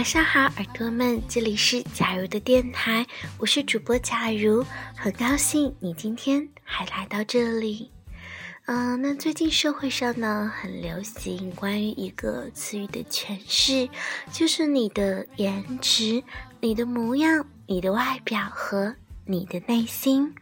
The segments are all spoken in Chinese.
晚上好，耳朵们，这里是假如的电台，我是主播假如，很高兴你今天还来到这里。嗯，那最近社会上呢，很流行关于一个词语的诠释，就是你的颜值、你的模样、你的外表和你的内心。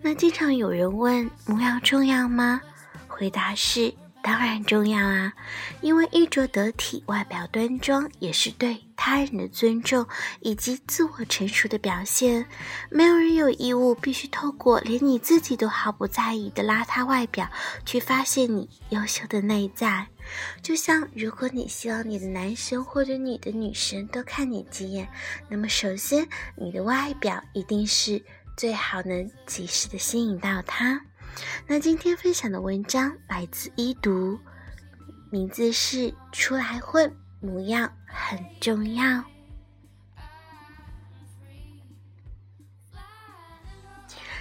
那经常有人问，模样重要吗？回答是。当然重要啊，因为衣着得体、外表端庄，也是对他人的尊重以及自我成熟的表现。没有人有义务必须透过连你自己都毫不在意的邋遢外表，去发现你优秀的内在。就像如果你希望你的男神或者你的女神多看你几眼，那么首先你的外表一定是最好能及时的吸引到他。那今天分享的文章来自一读，名字是“出来混，模样很重要”。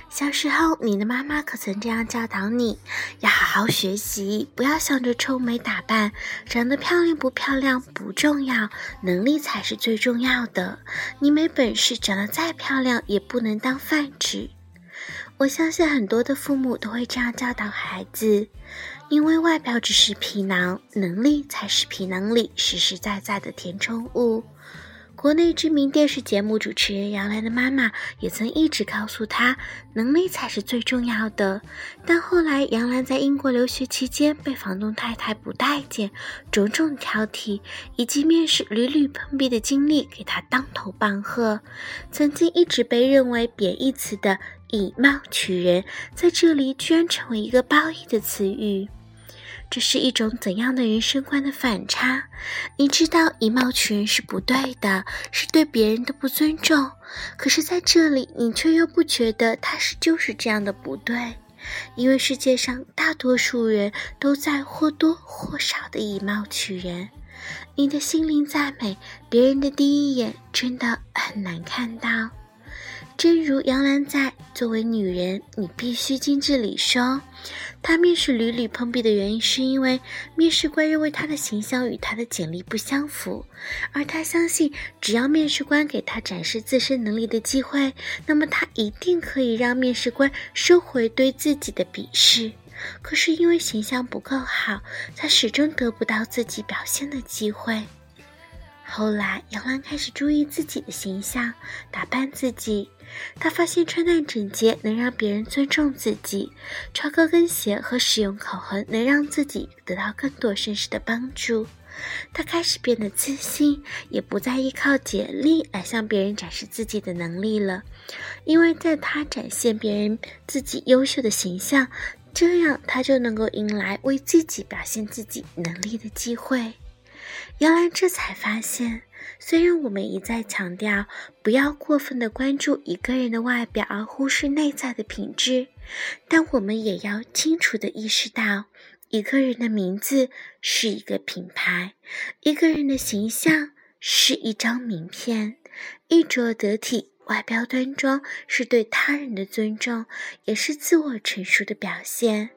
小时候，你的妈妈可曾这样教导你：要好好学习，不要想着臭美打扮，长得漂亮不漂亮不重要，能力才是最重要的。你没本事，长得再漂亮也不能当饭吃。我相信很多的父母都会这样教导孩子，因为外表只是皮囊，能力才是皮囊里实实在在的填充物。国内知名电视节目主持人杨澜的妈妈也曾一直告诉她，能力才是最重要的。但后来杨澜在英国留学期间被房东太太不待见，种种挑剔以及面试屡屡碰壁的经历，给她当头棒喝。曾经一直被认为贬义词的以貌取人，在这里居然成为一个褒义的词语。这是一种怎样的人生观的反差？你知道以貌取人是不对的，是对别人的不尊重。可是在这里，你却又不觉得他是就是这样的不对，因为世界上大多数人都在或多或少的以貌取人。你的心灵再美，别人的第一眼真的很难看到。正如杨澜在《作为女人，你必须精致》里说，她面试屡屡碰壁的原因是因为面试官认为她的形象与她的简历不相符，而她相信只要面试官给她展示自身能力的机会，那么她一定可以让面试官收回对自己的鄙视。可是因为形象不够好，她始终得不到自己表现的机会。后来，杨澜开始注意自己的形象，打扮自己。她发现穿戴整洁能让别人尊重自己，穿高跟鞋和使用口红能让自己得到更多绅士的帮助。她开始变得自信，也不再依靠简历来向别人展示自己的能力了，因为在她展现别人自己优秀的形象，这样她就能够迎来为自己表现自己能力的机会。杨澜这才发现，虽然我们一再强调不要过分的关注一个人的外表，而忽视内在的品质，但我们也要清楚的意识到，一个人的名字是一个品牌，一个人的形象是一张名片，衣着得体、外表端庄是对他人的尊重，也是自我成熟的表现。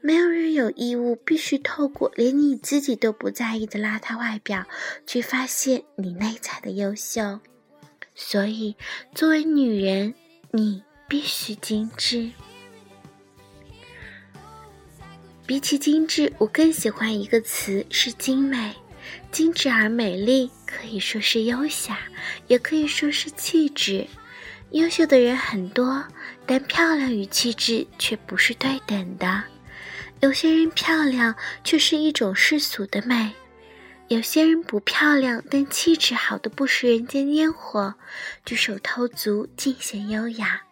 没有人有义务必须透过连你自己都不在意的邋遢外表，去发现你内在的优秀。所以，作为女人，你必须精致。比起精致，我更喜欢一个词是精美。精致而美丽，可以说是优雅，也可以说是气质。优秀的人很多，但漂亮与气质却不是对等的。有些人漂亮，却是一种世俗的美；有些人不漂亮，但气质好的不食人间烟火，举手投足尽显优雅。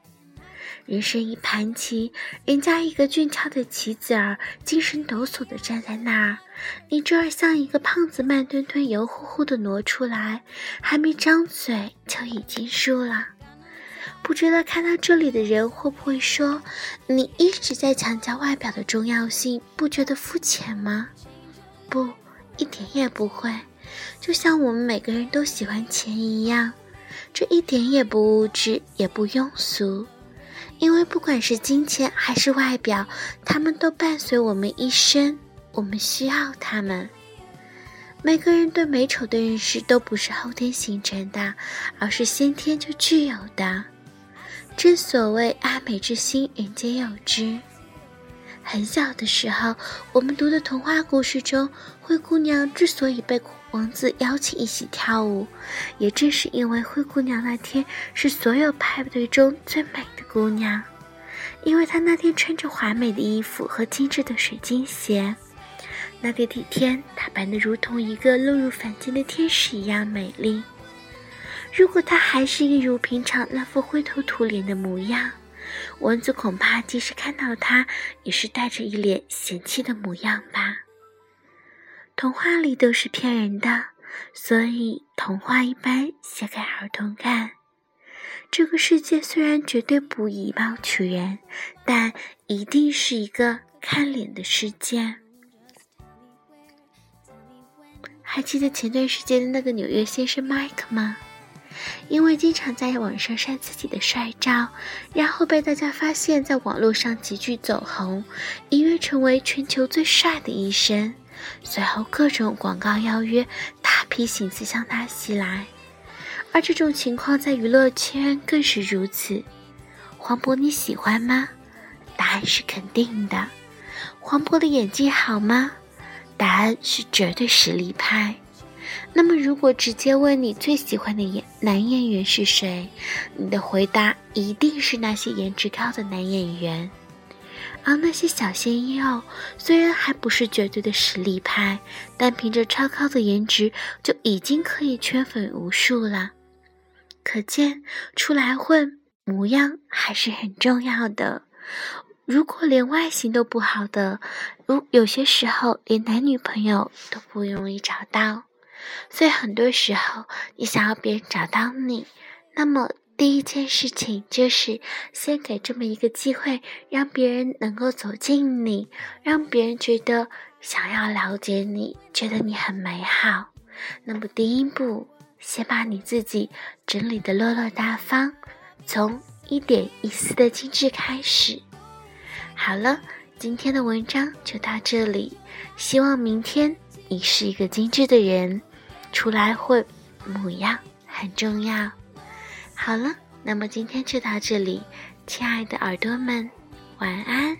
人生一盘棋，人家一个俊俏的棋子儿，精神抖擞的站在那儿，你这儿像一个胖子，慢吞吞、油乎乎的挪出来，还没张嘴就已经输了。不知道看到这里的人会不会说，你一直在强调外表的重要性，不觉得肤浅吗？不，一点也不会。就像我们每个人都喜欢钱一样，这一点也不物质，也不庸俗。因为不管是金钱还是外表，他们都伴随我们一生，我们需要他们。每个人对美丑的认识都不是后天形成的，而是先天就具有的。正所谓爱美之心，人皆有之。很小的时候，我们读的童话故事中，灰姑娘之所以被王子邀请一起跳舞，也正是因为灰姑娘那天是所有派对中最美的姑娘，因为她那天穿着华美的衣服和精致的水晶鞋。那个地天，打扮得如同一个落入凡间的天使一样美丽。如果他还是一如平常那副灰头土脸的模样，蚊子恐怕即使看到他，也是带着一脸嫌弃的模样吧。童话里都是骗人的，所以童话一般写给儿童看。这个世界虽然绝对不以貌取人，但一定是一个看脸的世界。还记得前段时间的那个纽约先生麦克吗？因为经常在网上晒自己的帅照，然后被大家发现，在网络上急剧走红，一跃成为全球最帅的医生。随后各种广告邀约，大批信息向他袭来。而这种情况在娱乐圈更是如此。黄渤你喜欢吗？答案是肯定的。黄渤的演技好吗？答案是绝对实力派。那么，如果直接问你最喜欢的演男演员是谁，你的回答一定是那些颜值高的男演员。而那些小鲜肉虽然还不是绝对的实力派，但凭着超高的颜值就已经可以圈粉无数了。可见，出来混，模样还是很重要的。如果连外形都不好的，如有些时候连男女朋友都不容易找到，所以很多时候你想要别人找到你，那么第一件事情就是先给这么一个机会，让别人能够走近你，让别人觉得想要了解你，觉得你很美好。那么第一步，先把你自己整理的落落大方，从一点一丝的精致开始。好了，今天的文章就到这里。希望明天你是一个精致的人，出来混，模样很重要。好了，那么今天就到这里，亲爱的耳朵们，晚安。